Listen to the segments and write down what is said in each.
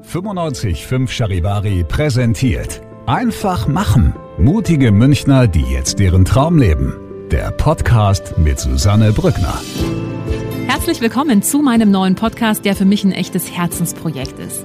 955 Charivari präsentiert. Einfach machen. Mutige Münchner, die jetzt ihren Traum leben. Der Podcast mit Susanne Brückner. Herzlich willkommen zu meinem neuen Podcast, der für mich ein echtes Herzensprojekt ist.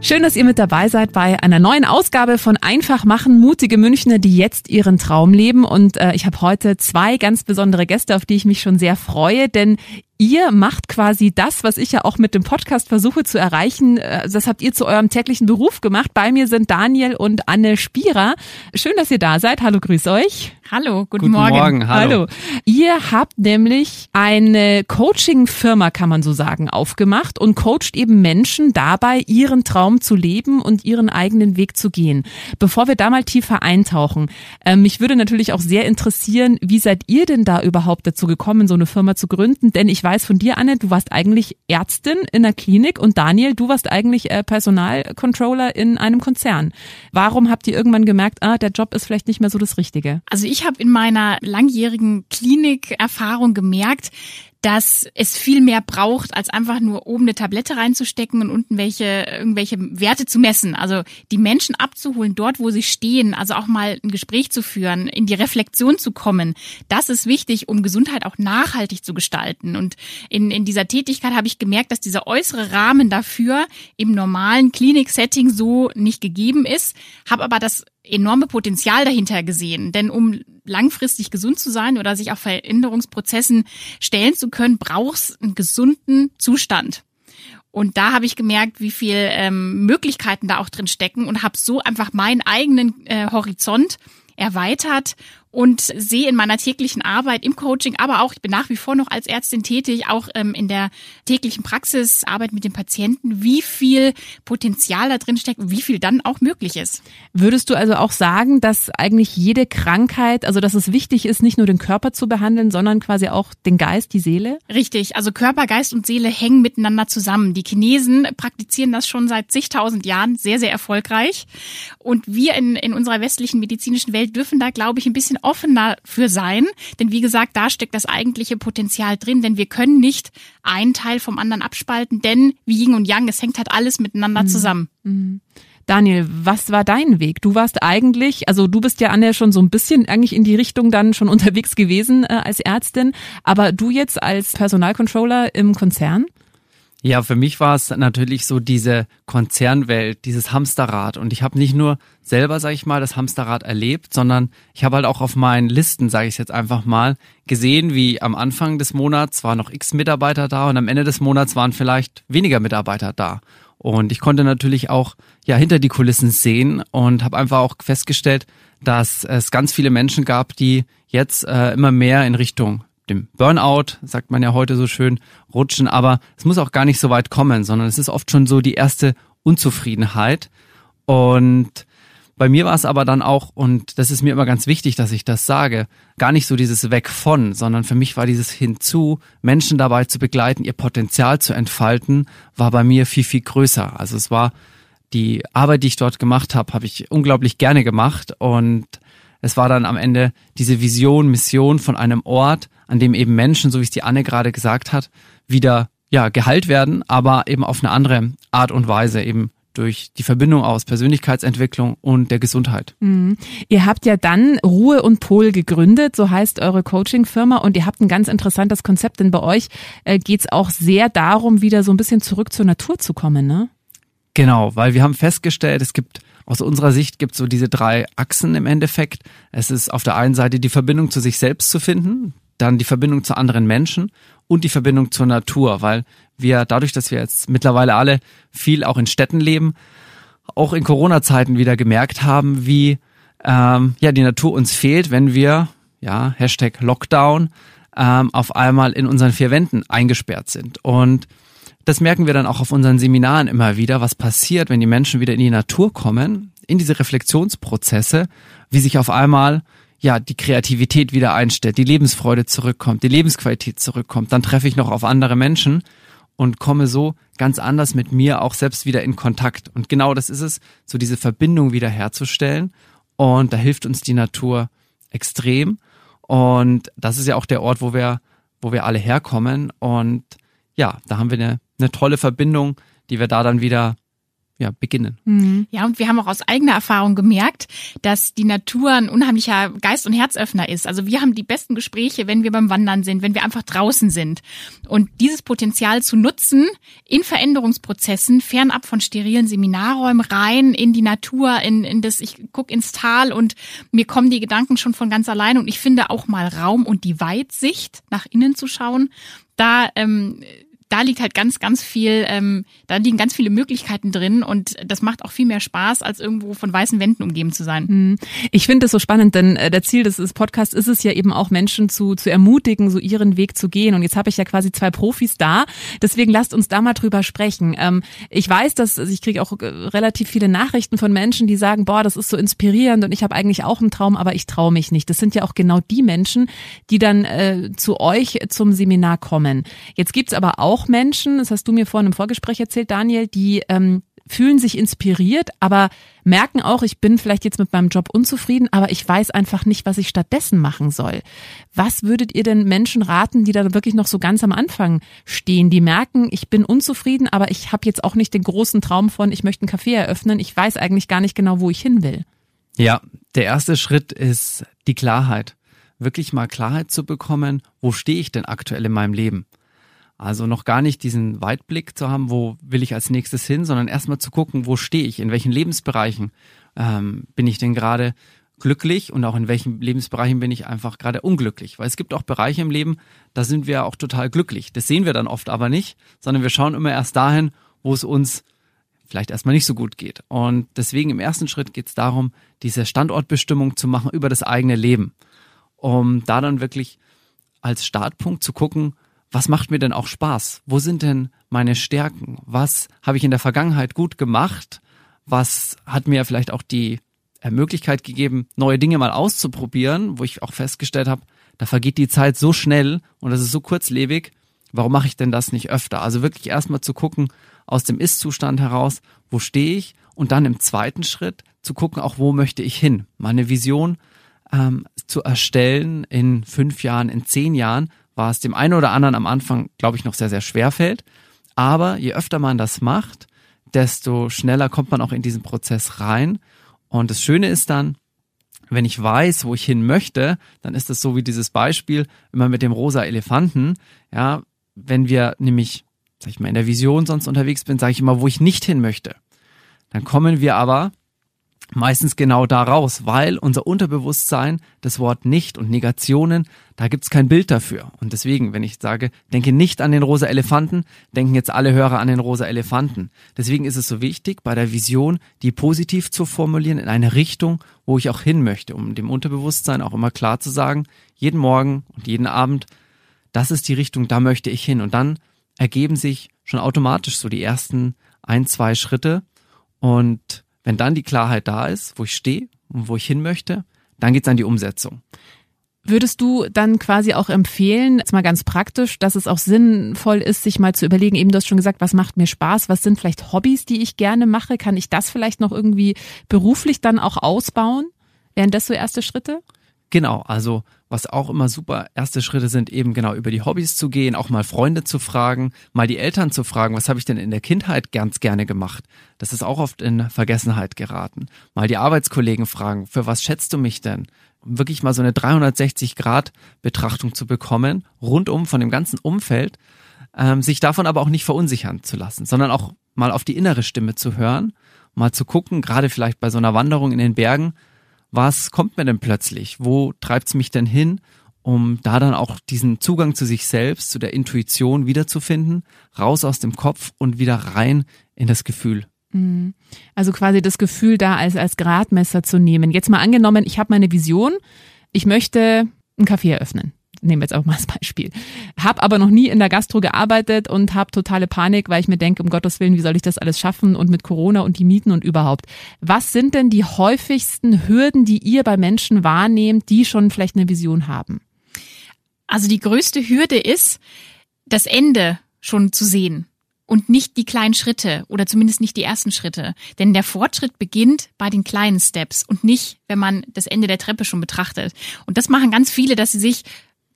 Schön, dass ihr mit dabei seid bei einer neuen Ausgabe von Einfach machen, mutige Münchner, die jetzt ihren Traum leben. Und äh, ich habe heute zwei ganz besondere Gäste, auf die ich mich schon sehr freue, denn Ihr macht quasi das, was ich ja auch mit dem Podcast versuche zu erreichen. Äh, das habt ihr zu eurem täglichen Beruf gemacht. Bei mir sind Daniel und Anne Spierer. Schön, dass ihr da seid. Hallo, grüß euch. Hallo, guten, guten Morgen. Morgen. Hallo. hallo. Ihr habt nämlich eine Coaching-Firma, kann man so sagen, aufgemacht und coacht eben Menschen dabei, ihren Traum zu leben und ihren eigenen Weg zu gehen. Bevor wir da mal tiefer eintauchen, äh, mich würde natürlich auch sehr interessieren, wie seid ihr denn da überhaupt dazu gekommen, so eine Firma zu gründen? Denn ich weiß von dir, Anne, du warst eigentlich Ärztin in der Klinik und Daniel, du warst eigentlich äh, Personalcontroller in einem Konzern. Warum habt ihr irgendwann gemerkt, ah, der Job ist vielleicht nicht mehr so das Richtige? Also ich habe in meiner langjährigen Klinikerfahrung gemerkt, dass es viel mehr braucht, als einfach nur oben eine Tablette reinzustecken und unten welche, irgendwelche Werte zu messen. Also die Menschen abzuholen, dort, wo sie stehen, also auch mal ein Gespräch zu führen, in die Reflexion zu kommen. Das ist wichtig, um Gesundheit auch nachhaltig zu gestalten. Und in, in dieser Tätigkeit habe ich gemerkt, dass dieser äußere Rahmen dafür im normalen Klinik-Setting so nicht gegeben ist, habe aber das enorme Potenzial dahinter gesehen. Denn um langfristig gesund zu sein oder sich auf Veränderungsprozessen stellen zu können, brauchst einen gesunden Zustand. Und da habe ich gemerkt, wie viel ähm, Möglichkeiten da auch drin stecken und habe so einfach meinen eigenen äh, Horizont erweitert und sehe in meiner täglichen Arbeit im Coaching, aber auch, ich bin nach wie vor noch als Ärztin tätig, auch ähm, in der täglichen Praxis, Arbeit mit den Patienten, wie viel Potenzial da drin steckt wie viel dann auch möglich ist. Würdest du also auch sagen, dass eigentlich jede Krankheit, also dass es wichtig ist, nicht nur den Körper zu behandeln, sondern quasi auch den Geist, die Seele? Richtig, also Körper, Geist und Seele hängen miteinander zusammen. Die Chinesen praktizieren das schon seit zigtausend Jahren sehr, sehr erfolgreich. Und wir in, in unserer westlichen medizinischen Welt dürfen da, glaube ich, ein bisschen offener für sein. Denn wie gesagt, da steckt das eigentliche Potenzial drin, denn wir können nicht einen Teil vom anderen abspalten, denn wie Yin und Yang, es hängt halt alles miteinander mhm. zusammen. Mhm. Daniel, was war dein Weg? Du warst eigentlich, also du bist ja Anne schon so ein bisschen eigentlich in die Richtung dann schon unterwegs gewesen äh, als Ärztin, aber du jetzt als Personalcontroller im Konzern? Ja, für mich war es natürlich so diese Konzernwelt, dieses Hamsterrad. Und ich habe nicht nur selber, sage ich mal, das Hamsterrad erlebt, sondern ich habe halt auch auf meinen Listen, sage ich jetzt einfach mal, gesehen, wie am Anfang des Monats waren noch x Mitarbeiter da und am Ende des Monats waren vielleicht weniger Mitarbeiter da. Und ich konnte natürlich auch ja hinter die Kulissen sehen und habe einfach auch festgestellt, dass es ganz viele Menschen gab, die jetzt äh, immer mehr in Richtung dem Burnout, sagt man ja heute so schön, rutschen, aber es muss auch gar nicht so weit kommen, sondern es ist oft schon so die erste Unzufriedenheit. Und bei mir war es aber dann auch, und das ist mir immer ganz wichtig, dass ich das sage, gar nicht so dieses Weg von, sondern für mich war dieses hinzu, Menschen dabei zu begleiten, ihr Potenzial zu entfalten, war bei mir viel, viel größer. Also es war die Arbeit, die ich dort gemacht habe, habe ich unglaublich gerne gemacht und es war dann am Ende diese Vision, Mission von einem Ort, an dem eben Menschen, so wie es die Anne gerade gesagt hat, wieder ja geheilt werden, aber eben auf eine andere Art und Weise eben durch die Verbindung aus Persönlichkeitsentwicklung und der Gesundheit. Mhm. Ihr habt ja dann Ruhe und Pol gegründet, so heißt eure Coaching-Firma und ihr habt ein ganz interessantes Konzept, denn bei euch äh, geht es auch sehr darum, wieder so ein bisschen zurück zur Natur zu kommen, ne? Genau, weil wir haben festgestellt, es gibt aus unserer Sicht gibt es so diese drei Achsen im Endeffekt. Es ist auf der einen Seite die Verbindung zu sich selbst zu finden, dann die Verbindung zu anderen Menschen und die Verbindung zur Natur, weil wir dadurch, dass wir jetzt mittlerweile alle viel auch in Städten leben, auch in Corona-Zeiten wieder gemerkt haben, wie ähm, ja die Natur uns fehlt, wenn wir ja Hashtag Lockdown ähm, auf einmal in unseren vier Wänden eingesperrt sind und das merken wir dann auch auf unseren Seminaren immer wieder, was passiert, wenn die Menschen wieder in die Natur kommen, in diese Reflexionsprozesse, wie sich auf einmal ja, die Kreativität wieder einstellt, die Lebensfreude zurückkommt, die Lebensqualität zurückkommt, dann treffe ich noch auf andere Menschen und komme so ganz anders mit mir auch selbst wieder in Kontakt. Und genau das ist es, so diese Verbindung wieder herzustellen. Und da hilft uns die Natur extrem. Und das ist ja auch der Ort, wo wir, wo wir alle herkommen. Und ja, da haben wir eine, eine tolle Verbindung, die wir da dann wieder ja, beginnen. Mhm. Ja, und wir haben auch aus eigener Erfahrung gemerkt, dass die Natur ein unheimlicher Geist- und Herzöffner ist. Also wir haben die besten Gespräche, wenn wir beim Wandern sind, wenn wir einfach draußen sind. Und dieses Potenzial zu nutzen in Veränderungsprozessen, fernab von sterilen Seminarräumen, rein in die Natur, in, in das, ich guck ins Tal und mir kommen die Gedanken schon von ganz allein. Und ich finde auch mal Raum und die Weitsicht nach innen zu schauen, da ähm, da liegt halt ganz, ganz viel, ähm, da liegen ganz viele Möglichkeiten drin und das macht auch viel mehr Spaß, als irgendwo von weißen Wänden umgeben zu sein. Hm. Ich finde das so spannend, denn äh, der Ziel des Podcasts ist es ja eben auch Menschen zu, zu ermutigen, so ihren Weg zu gehen. Und jetzt habe ich ja quasi zwei Profis da. Deswegen lasst uns da mal drüber sprechen. Ähm, ich weiß, dass also ich kriege auch äh, relativ viele Nachrichten von Menschen, die sagen, boah, das ist so inspirierend und ich habe eigentlich auch einen Traum, aber ich traue mich nicht. Das sind ja auch genau die Menschen, die dann äh, zu euch zum Seminar kommen. Jetzt gibt's aber auch auch Menschen, das hast du mir vorhin im Vorgespräch erzählt, Daniel, die ähm, fühlen sich inspiriert, aber merken auch, ich bin vielleicht jetzt mit meinem Job unzufrieden, aber ich weiß einfach nicht, was ich stattdessen machen soll. Was würdet ihr denn Menschen raten, die da wirklich noch so ganz am Anfang stehen, die merken, ich bin unzufrieden, aber ich habe jetzt auch nicht den großen Traum von, ich möchte einen Café eröffnen, ich weiß eigentlich gar nicht genau, wo ich hin will? Ja, der erste Schritt ist die Klarheit. Wirklich mal Klarheit zu bekommen, wo stehe ich denn aktuell in meinem Leben? Also noch gar nicht diesen Weitblick zu haben, wo will ich als nächstes hin, sondern erstmal zu gucken, wo stehe ich, in welchen Lebensbereichen ähm, bin ich denn gerade glücklich und auch in welchen Lebensbereichen bin ich einfach gerade unglücklich. Weil es gibt auch Bereiche im Leben, da sind wir auch total glücklich. Das sehen wir dann oft aber nicht, sondern wir schauen immer erst dahin, wo es uns vielleicht erstmal nicht so gut geht. Und deswegen im ersten Schritt geht es darum, diese Standortbestimmung zu machen über das eigene Leben, um da dann wirklich als Startpunkt zu gucken, was macht mir denn auch Spaß? Wo sind denn meine Stärken? Was habe ich in der Vergangenheit gut gemacht? Was hat mir vielleicht auch die äh, Möglichkeit gegeben, neue Dinge mal auszuprobieren, wo ich auch festgestellt habe, da vergeht die Zeit so schnell und das ist so kurzlebig. Warum mache ich denn das nicht öfter? Also wirklich erstmal zu gucken, aus dem Ist-Zustand heraus, wo stehe ich? Und dann im zweiten Schritt zu gucken, auch wo möchte ich hin? Meine Vision ähm, zu erstellen in fünf Jahren, in zehn Jahren, war es dem einen oder anderen am Anfang, glaube ich, noch sehr, sehr schwer fällt. Aber je öfter man das macht, desto schneller kommt man auch in diesen Prozess rein. Und das Schöne ist dann, wenn ich weiß, wo ich hin möchte, dann ist das so wie dieses Beispiel immer mit dem rosa Elefanten. Ja, wenn wir nämlich, sag ich mal, in der Vision sonst unterwegs bin, sage ich immer, wo ich nicht hin möchte. Dann kommen wir aber meistens genau da raus, weil unser Unterbewusstsein das Wort nicht und Negationen, da gibt's kein Bild dafür. Und deswegen, wenn ich sage, denke nicht an den rosa Elefanten, denken jetzt alle Hörer an den rosa Elefanten. Deswegen ist es so wichtig, bei der Vision die positiv zu formulieren in eine Richtung, wo ich auch hin möchte, um dem Unterbewusstsein auch immer klar zu sagen, jeden Morgen und jeden Abend, das ist die Richtung, da möchte ich hin. Und dann ergeben sich schon automatisch so die ersten ein, zwei Schritte und wenn dann die Klarheit da ist, wo ich stehe und wo ich hin möchte, dann geht's an die Umsetzung. Würdest du dann quasi auch empfehlen, jetzt mal ganz praktisch, dass es auch sinnvoll ist, sich mal zu überlegen, eben du hast schon gesagt, was macht mir Spaß, was sind vielleicht Hobbys, die ich gerne mache, kann ich das vielleicht noch irgendwie beruflich dann auch ausbauen? Wären das so erste Schritte? Genau, also was auch immer super erste Schritte sind, eben genau über die Hobbys zu gehen, auch mal Freunde zu fragen, mal die Eltern zu fragen, was habe ich denn in der Kindheit ganz gerne gemacht? Das ist auch oft in Vergessenheit geraten. Mal die Arbeitskollegen fragen, für was schätzt du mich denn? Um wirklich mal so eine 360-Grad-Betrachtung zu bekommen, rundum von dem ganzen Umfeld, ähm, sich davon aber auch nicht verunsichern zu lassen, sondern auch mal auf die innere Stimme zu hören, mal zu gucken, gerade vielleicht bei so einer Wanderung in den Bergen, was kommt mir denn plötzlich? Wo treibt's mich denn hin? Um da dann auch diesen Zugang zu sich selbst, zu der Intuition wiederzufinden, raus aus dem Kopf und wieder rein in das Gefühl. Mhm. Also quasi das Gefühl da als, als Gradmesser zu nehmen. Jetzt mal angenommen, ich habe meine Vision, ich möchte ein Café eröffnen. Nehmen wir jetzt auch mal als Beispiel. Hab aber noch nie in der Gastro gearbeitet und habe totale Panik, weil ich mir denke, um Gottes Willen, wie soll ich das alles schaffen und mit Corona und die Mieten und überhaupt. Was sind denn die häufigsten Hürden, die ihr bei Menschen wahrnehmt, die schon vielleicht eine Vision haben? Also die größte Hürde ist, das Ende schon zu sehen und nicht die kleinen Schritte oder zumindest nicht die ersten Schritte. Denn der Fortschritt beginnt bei den kleinen Steps und nicht, wenn man das Ende der Treppe schon betrachtet. Und das machen ganz viele, dass sie sich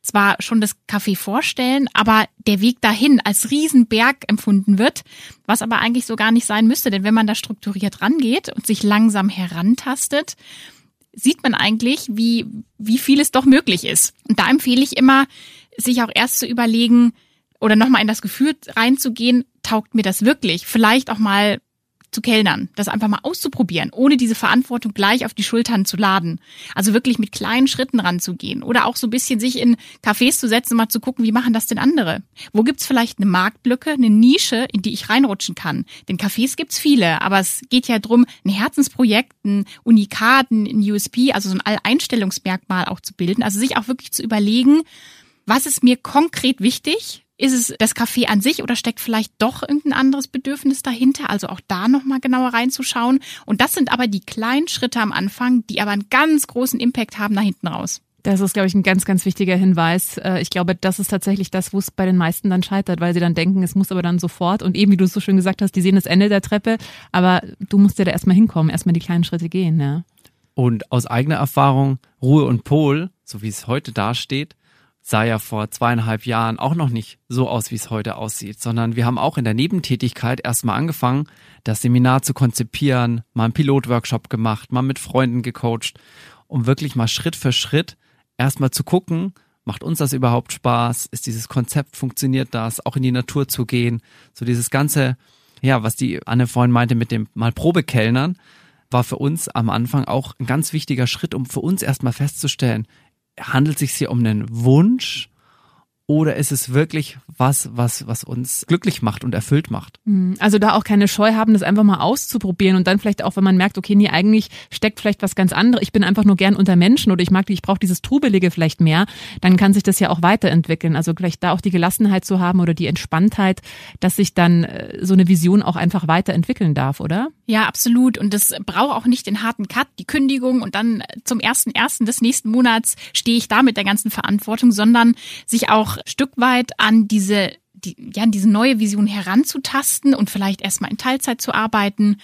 zwar schon das Café vorstellen, aber der Weg dahin als Riesenberg empfunden wird, was aber eigentlich so gar nicht sein müsste. Denn wenn man da strukturiert rangeht und sich langsam herantastet, sieht man eigentlich, wie, wie viel es doch möglich ist. Und da empfehle ich immer, sich auch erst zu überlegen oder nochmal in das Gefühl reinzugehen, taugt mir das wirklich? Vielleicht auch mal zu kellnern, das einfach mal auszuprobieren, ohne diese Verantwortung gleich auf die Schultern zu laden. Also wirklich mit kleinen Schritten ranzugehen oder auch so ein bisschen sich in Cafés zu setzen und mal zu gucken, wie machen das denn andere? Wo gibt's vielleicht eine Marktlücke, eine Nische, in die ich reinrutschen kann? Denn Cafés gibt's viele, aber es geht ja drum, ein Herzensprojekt, ein Unikat, ein USP, also so ein Alleinstellungsmerkmal auch zu bilden. Also sich auch wirklich zu überlegen, was ist mir konkret wichtig? Ist es das Café an sich oder steckt vielleicht doch irgendein anderes Bedürfnis dahinter? Also auch da nochmal genauer reinzuschauen. Und das sind aber die kleinen Schritte am Anfang, die aber einen ganz großen Impact haben nach hinten raus. Das ist, glaube ich, ein ganz, ganz wichtiger Hinweis. Äh, ich glaube, das ist tatsächlich das, wo es bei den meisten dann scheitert, weil sie dann denken, es muss aber dann sofort. Und eben, wie du es so schön gesagt hast, die sehen das Ende der Treppe, aber du musst ja da erstmal hinkommen, erstmal die kleinen Schritte gehen, ja. Und aus eigener Erfahrung, Ruhe und Pol, so wie es heute dasteht, sah ja vor zweieinhalb Jahren auch noch nicht so aus, wie es heute aussieht, sondern wir haben auch in der Nebentätigkeit erstmal angefangen, das Seminar zu konzipieren, mal einen Pilotworkshop gemacht, mal mit Freunden gecoacht, um wirklich mal Schritt für Schritt erstmal zu gucken, macht uns das überhaupt Spaß? Ist dieses Konzept, funktioniert das? Auch in die Natur zu gehen, so dieses ganze, ja, was die Anne vorhin meinte mit dem mal Probekellnern, war für uns am Anfang auch ein ganz wichtiger Schritt, um für uns erstmal festzustellen, handelt es sich hier um einen Wunsch oder ist es wirklich was, was, was uns glücklich macht und erfüllt macht? Mhm. Also da auch keine Scheu haben, das einfach mal auszuprobieren und dann vielleicht auch, wenn man merkt, okay, nee, eigentlich steckt vielleicht was ganz anderes. Ich bin einfach nur gern unter Menschen oder ich mag, ich brauche dieses Trubelige vielleicht mehr, dann kann sich das ja auch weiterentwickeln. Also vielleicht da auch die Gelassenheit zu haben oder die Entspanntheit, dass sich dann äh, so eine Vision auch einfach weiterentwickeln darf, oder? Ja, absolut. Und das braucht auch nicht den harten Cut, die Kündigung und dann zum ersten ersten des nächsten Monats stehe ich da mit der ganzen Verantwortung, sondern sich auch Stück weit an diese die, ja, an diese neue Vision heranzutasten und vielleicht erstmal in Teilzeit zu arbeiten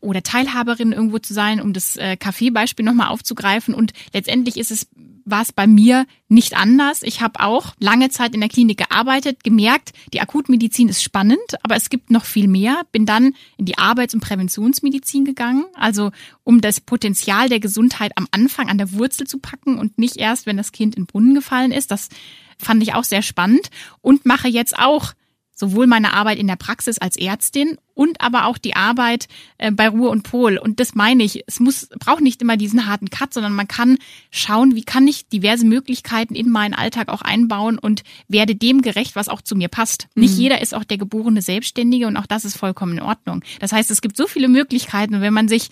oder Teilhaberin irgendwo zu sein, um das äh, Kaffeebeispiel nochmal aufzugreifen. Und letztendlich ist es war es bei mir nicht anders. Ich habe auch lange Zeit in der Klinik gearbeitet, gemerkt, die Akutmedizin ist spannend, aber es gibt noch viel mehr. Bin dann in die Arbeits- und Präventionsmedizin gegangen, also um das Potenzial der Gesundheit am Anfang an der Wurzel zu packen und nicht erst, wenn das Kind in den Brunnen gefallen ist. Das fand ich auch sehr spannend und mache jetzt auch sowohl meine Arbeit in der Praxis als Ärztin und aber auch die Arbeit äh, bei Ruhe und Pol. Und das meine ich, es muss, braucht nicht immer diesen harten Cut, sondern man kann schauen, wie kann ich diverse Möglichkeiten in meinen Alltag auch einbauen und werde dem gerecht, was auch zu mir passt. Mhm. Nicht jeder ist auch der geborene Selbstständige und auch das ist vollkommen in Ordnung. Das heißt, es gibt so viele Möglichkeiten und wenn man sich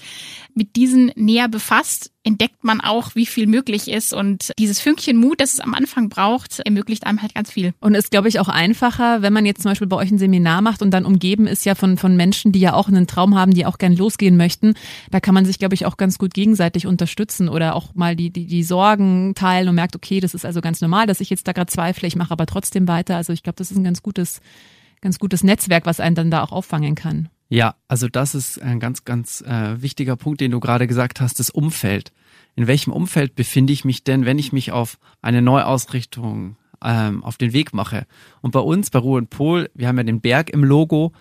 mit diesen näher befasst, entdeckt man auch, wie viel möglich ist. Und dieses Fünkchen Mut, das es am Anfang braucht, ermöglicht einem halt ganz viel. Und ist, glaube ich, auch einfacher, wenn man jetzt zum Beispiel bei euch ein Seminar macht und dann umgeben ist ja von, von Menschen, die ja auch einen Traum haben, die auch gern losgehen möchten. Da kann man sich, glaube ich, auch ganz gut gegenseitig unterstützen oder auch mal die, die, die Sorgen teilen und merkt, okay, das ist also ganz normal, dass ich jetzt da gerade zweifle, ich mache aber trotzdem weiter. Also ich glaube, das ist ein ganz gutes, ganz gutes Netzwerk, was einen dann da auch auffangen kann. Ja, also das ist ein ganz, ganz äh, wichtiger Punkt, den du gerade gesagt hast, das Umfeld. In welchem Umfeld befinde ich mich denn, wenn ich mich auf eine Neuausrichtung ähm, auf den Weg mache? Und bei uns, bei Ruhe und Pol, wir haben ja den Berg im Logo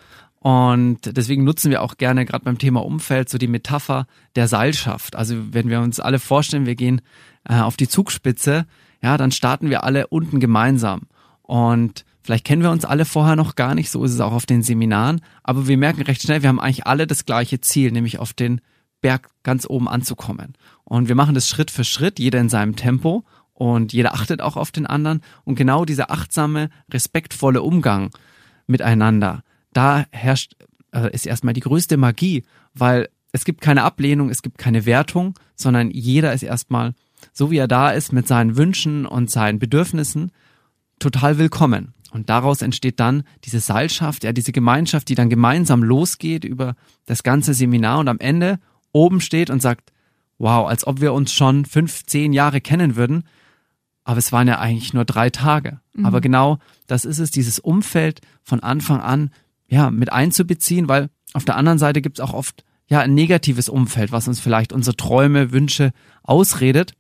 und deswegen nutzen wir auch gerne gerade beim Thema Umfeld so die Metapher der Seilschaft. Also wenn wir uns alle vorstellen, wir gehen äh, auf die Zugspitze, ja, dann starten wir alle unten gemeinsam. Und Vielleicht kennen wir uns alle vorher noch gar nicht, so ist es auch auf den Seminaren, aber wir merken recht schnell, wir haben eigentlich alle das gleiche Ziel, nämlich auf den Berg ganz oben anzukommen. Und wir machen das Schritt für Schritt, jeder in seinem Tempo und jeder achtet auch auf den anderen. Und genau dieser achtsame, respektvolle Umgang miteinander, da herrscht, äh, ist erstmal die größte Magie, weil es gibt keine Ablehnung, es gibt keine Wertung, sondern jeder ist erstmal so wie er da ist, mit seinen Wünschen und seinen Bedürfnissen, total willkommen. Und daraus entsteht dann diese Seilschaft, ja, diese Gemeinschaft, die dann gemeinsam losgeht über das ganze Seminar und am Ende oben steht und sagt, wow, als ob wir uns schon fünf, zehn Jahre kennen würden. Aber es waren ja eigentlich nur drei Tage. Mhm. Aber genau das ist es, dieses Umfeld von Anfang an, ja, mit einzubeziehen, weil auf der anderen Seite gibt es auch oft ja ein negatives Umfeld, was uns vielleicht unsere Träume, Wünsche ausredet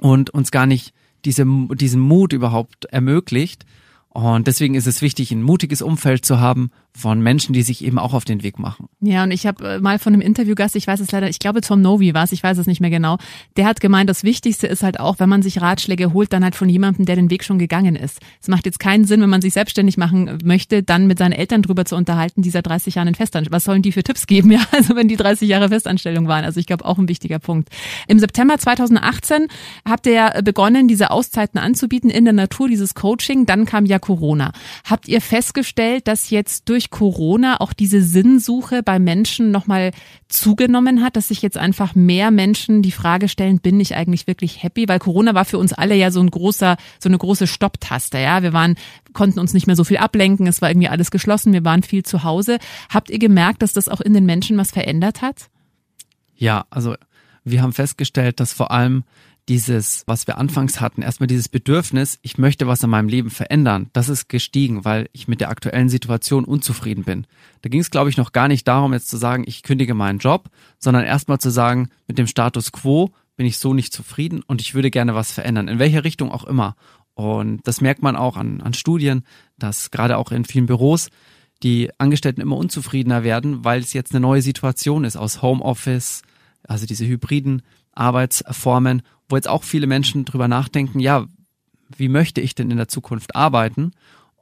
und uns gar nicht diese, diesen Mut überhaupt ermöglicht. Und deswegen ist es wichtig, ein mutiges Umfeld zu haben von Menschen, die sich eben auch auf den Weg machen. Ja, und ich habe äh, mal von einem Interviewgast, ich weiß es leider, ich glaube Tom Novi war es, ich weiß es nicht mehr genau, der hat gemeint, das Wichtigste ist halt auch, wenn man sich Ratschläge holt, dann halt von jemandem, der den Weg schon gegangen ist. Es macht jetzt keinen Sinn, wenn man sich selbstständig machen möchte, dann mit seinen Eltern drüber zu unterhalten, dieser 30 Jahre in Festanstellung. Was sollen die für Tipps geben, ja, also wenn die 30 Jahre Festanstellung waren. Also ich glaube auch ein wichtiger Punkt. Im September 2018 habt ihr begonnen, diese Auszeiten anzubieten in der Natur, dieses Coaching. Dann kam ja Corona. Habt ihr festgestellt, dass jetzt durch durch Corona auch diese Sinnsuche bei Menschen nochmal zugenommen hat, dass sich jetzt einfach mehr Menschen die Frage stellen, bin ich eigentlich wirklich happy? Weil Corona war für uns alle ja so ein großer, so eine große Stopptaste, ja. Wir waren, konnten uns nicht mehr so viel ablenken, es war irgendwie alles geschlossen, wir waren viel zu Hause. Habt ihr gemerkt, dass das auch in den Menschen was verändert hat? Ja, also wir haben festgestellt, dass vor allem dieses, was wir anfangs hatten, erstmal dieses Bedürfnis, ich möchte was in meinem Leben verändern, das ist gestiegen, weil ich mit der aktuellen Situation unzufrieden bin. Da ging es, glaube ich, noch gar nicht darum, jetzt zu sagen, ich kündige meinen Job, sondern erstmal zu sagen, mit dem Status quo bin ich so nicht zufrieden und ich würde gerne was verändern, in welcher Richtung auch immer. Und das merkt man auch an, an Studien, dass gerade auch in vielen Büros die Angestellten immer unzufriedener werden, weil es jetzt eine neue Situation ist aus Homeoffice, also diese hybriden Arbeitsformen wo jetzt auch viele Menschen drüber nachdenken, ja, wie möchte ich denn in der Zukunft arbeiten?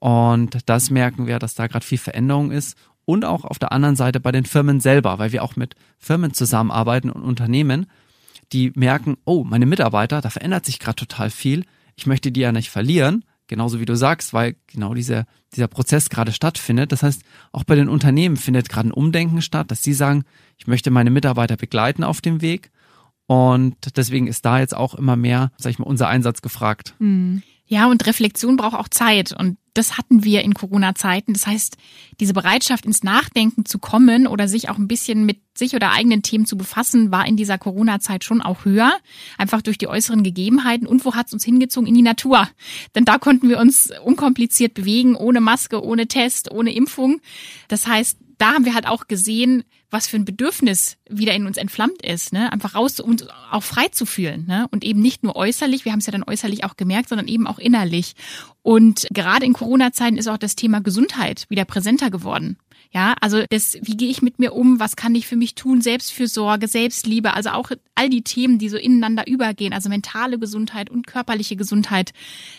Und das merken wir, dass da gerade viel Veränderung ist. Und auch auf der anderen Seite bei den Firmen selber, weil wir auch mit Firmen zusammenarbeiten und Unternehmen, die merken, oh, meine Mitarbeiter, da verändert sich gerade total viel. Ich möchte die ja nicht verlieren, genauso wie du sagst, weil genau dieser, dieser Prozess gerade stattfindet. Das heißt, auch bei den Unternehmen findet gerade ein Umdenken statt, dass sie sagen, ich möchte meine Mitarbeiter begleiten auf dem Weg und deswegen ist da jetzt auch immer mehr, sag ich mal, unser Einsatz gefragt. Mhm. Ja, und Reflexion braucht auch Zeit. Und das hatten wir in Corona-Zeiten. Das heißt, diese Bereitschaft ins Nachdenken zu kommen oder sich auch ein bisschen mit sich oder eigenen Themen zu befassen, war in dieser Corona-Zeit schon auch höher. Einfach durch die äußeren Gegebenheiten. Und wo hat es uns hingezogen? In die Natur. Denn da konnten wir uns unkompliziert bewegen, ohne Maske, ohne Test, ohne Impfung. Das heißt, da haben wir halt auch gesehen, was für ein Bedürfnis wieder in uns entflammt ist, ne? Einfach raus und auch frei zu fühlen, ne? Und eben nicht nur äußerlich, wir haben es ja dann äußerlich auch gemerkt, sondern eben auch innerlich. Und gerade in Corona-Zeiten ist auch das Thema Gesundheit wieder präsenter geworden. Ja, also das, wie gehe ich mit mir um? Was kann ich für mich tun? Selbstfürsorge, Selbstliebe, also auch all die Themen, die so ineinander übergehen, also mentale Gesundheit und körperliche Gesundheit,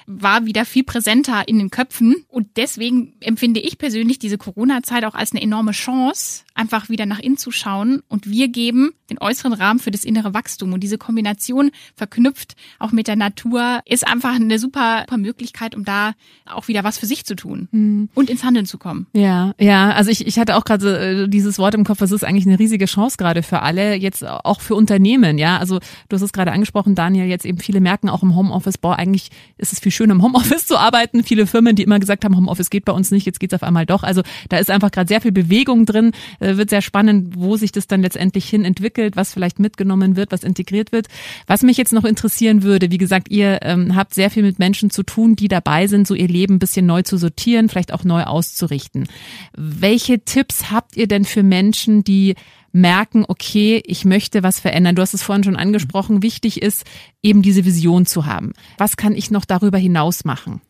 war wieder viel präsenter in den Köpfen. Und deswegen empfinde ich persönlich diese Corona-Zeit auch als eine enorme Chance, einfach wieder nach innen zu schauen. Und wir geben den äußeren Rahmen für das innere Wachstum. Und diese Kombination verknüpft auch mit der Natur ist einfach eine super, super Möglichkeit, um da auch wieder was für sich zu tun mhm. und ins Handeln zu kommen. Ja, ja, also ich, ich hatte auch gerade äh, dieses Wort im Kopf, das ist eigentlich eine riesige Chance gerade für alle, jetzt auch für Unternehmen, ja. Also du hast es gerade angesprochen, Daniel, jetzt eben viele merken auch im Homeoffice, boah, eigentlich ist es viel schöner im Homeoffice zu arbeiten. Viele Firmen, die immer gesagt haben, Homeoffice geht bei uns nicht, jetzt geht's auf einmal doch. Also da ist einfach gerade sehr viel Bewegung drin. Äh, wird sehr spannend, wo sich das dann letztendlich hin entwickelt, was vielleicht mitgenommen wird, was integriert wird. Was mich jetzt noch interessieren würde, wie gesagt, ihr ähm, habt sehr viel mit Menschen zu tun, die dabei sind, so ihr Leben ein bisschen neu zu sortieren, vielleicht auch neu auszurichten. Welche Tipps habt ihr denn für Menschen, die merken, okay, ich möchte was verändern. Du hast es vorhin schon angesprochen, wichtig ist eben diese Vision zu haben. Was kann ich noch darüber hinaus machen?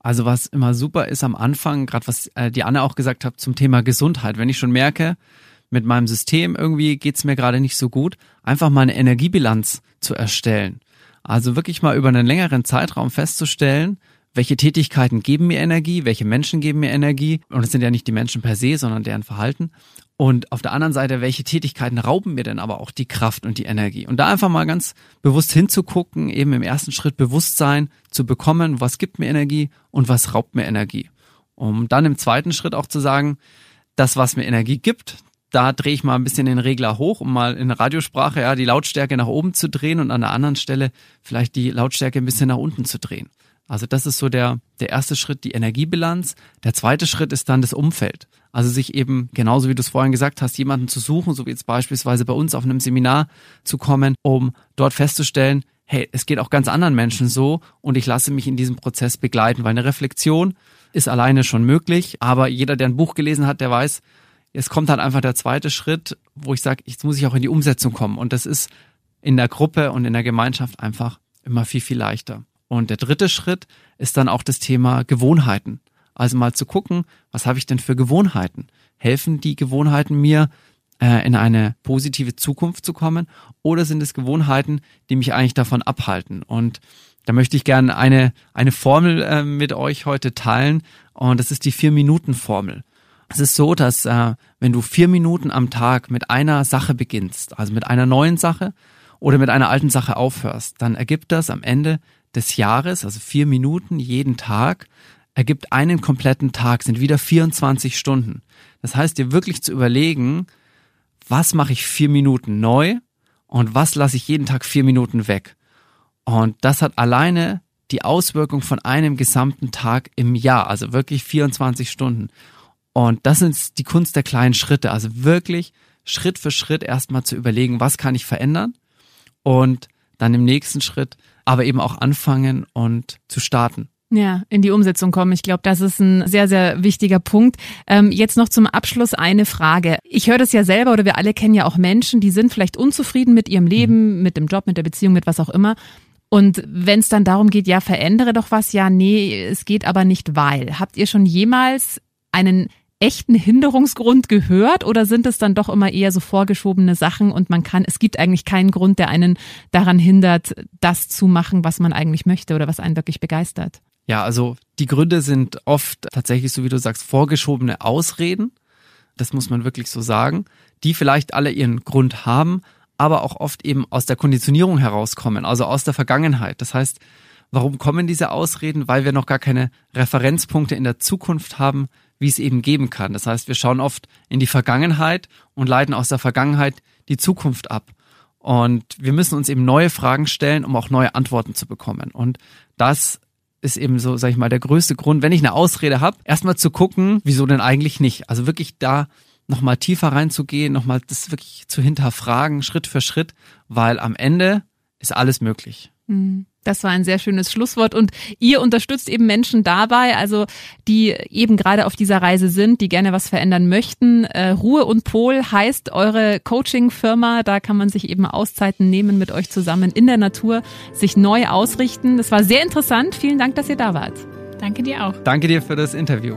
Also was immer super ist am Anfang, gerade was äh, die Anne auch gesagt hat zum Thema Gesundheit, wenn ich schon merke, mit meinem System irgendwie geht's mir gerade nicht so gut, einfach mal eine Energiebilanz zu erstellen. Also wirklich mal über einen längeren Zeitraum festzustellen, welche Tätigkeiten geben mir Energie, welche Menschen geben mir Energie. Und es sind ja nicht die Menschen per se, sondern deren Verhalten. Und auf der anderen Seite, welche Tätigkeiten rauben mir denn aber auch die Kraft und die Energie? Und da einfach mal ganz bewusst hinzugucken, eben im ersten Schritt Bewusstsein zu bekommen, was gibt mir Energie und was raubt mir Energie. Um dann im zweiten Schritt auch zu sagen, das, was mir Energie gibt, da drehe ich mal ein bisschen den Regler hoch, um mal in Radiosprache ja die Lautstärke nach oben zu drehen und an der anderen Stelle vielleicht die Lautstärke ein bisschen nach unten zu drehen. Also das ist so der, der erste Schritt, die Energiebilanz. Der zweite Schritt ist dann das Umfeld. Also sich eben, genauso wie du es vorhin gesagt hast, jemanden zu suchen, so wie jetzt beispielsweise bei uns auf einem Seminar zu kommen, um dort festzustellen, hey, es geht auch ganz anderen Menschen so und ich lasse mich in diesem Prozess begleiten, weil eine Reflexion ist alleine schon möglich, aber jeder, der ein Buch gelesen hat, der weiß, es kommt dann einfach der zweite Schritt, wo ich sage, jetzt muss ich auch in die Umsetzung kommen und das ist in der Gruppe und in der Gemeinschaft einfach immer viel, viel leichter. Und der dritte Schritt ist dann auch das Thema Gewohnheiten. Also mal zu gucken, was habe ich denn für Gewohnheiten? Helfen die Gewohnheiten mir, äh, in eine positive Zukunft zu kommen? Oder sind es Gewohnheiten, die mich eigentlich davon abhalten? Und da möchte ich gerne eine, eine Formel äh, mit euch heute teilen. Und das ist die Vier-Minuten-Formel. Es ist so, dass äh, wenn du vier Minuten am Tag mit einer Sache beginnst, also mit einer neuen Sache oder mit einer alten Sache aufhörst, dann ergibt das am Ende des Jahres, also vier Minuten jeden Tag, ergibt einen kompletten Tag, sind wieder 24 Stunden. Das heißt, dir wirklich zu überlegen, was mache ich vier Minuten neu und was lasse ich jeden Tag vier Minuten weg. Und das hat alleine die Auswirkung von einem gesamten Tag im Jahr, also wirklich 24 Stunden. Und das sind die Kunst der kleinen Schritte, also wirklich Schritt für Schritt erstmal zu überlegen, was kann ich verändern und dann im nächsten Schritt aber eben auch anfangen und zu starten. Ja, in die Umsetzung kommen. Ich glaube, das ist ein sehr, sehr wichtiger Punkt. Ähm, jetzt noch zum Abschluss eine Frage. Ich höre das ja selber oder wir alle kennen ja auch Menschen, die sind vielleicht unzufrieden mit ihrem Leben, mhm. mit dem Job, mit der Beziehung, mit was auch immer. Und wenn es dann darum geht, ja, verändere doch was, ja, nee, es geht aber nicht, weil. Habt ihr schon jemals einen echten Hinderungsgrund gehört oder sind es dann doch immer eher so vorgeschobene Sachen und man kann, es gibt eigentlich keinen Grund, der einen daran hindert, das zu machen, was man eigentlich möchte oder was einen wirklich begeistert? Ja, also die Gründe sind oft tatsächlich, so wie du sagst, vorgeschobene Ausreden. Das muss man wirklich so sagen, die vielleicht alle ihren Grund haben, aber auch oft eben aus der Konditionierung herauskommen, also aus der Vergangenheit. Das heißt, warum kommen diese Ausreden? Weil wir noch gar keine Referenzpunkte in der Zukunft haben, wie es eben geben kann. Das heißt, wir schauen oft in die Vergangenheit und leiten aus der Vergangenheit die Zukunft ab. Und wir müssen uns eben neue Fragen stellen, um auch neue Antworten zu bekommen. Und das ist eben so, sag ich mal, der größte Grund, wenn ich eine Ausrede habe, erstmal zu gucken, wieso denn eigentlich nicht. Also wirklich da nochmal tiefer reinzugehen, nochmal das wirklich zu hinterfragen, Schritt für Schritt, weil am Ende ist alles möglich. Mhm. Das war ein sehr schönes Schlusswort und ihr unterstützt eben Menschen dabei, also die eben gerade auf dieser Reise sind, die gerne was verändern möchten. Äh, Ruhe und Pol heißt eure Coaching-Firma, da kann man sich eben Auszeiten nehmen mit euch zusammen in der Natur, sich neu ausrichten. Das war sehr interessant. Vielen Dank, dass ihr da wart. Danke dir auch. Danke dir für das Interview.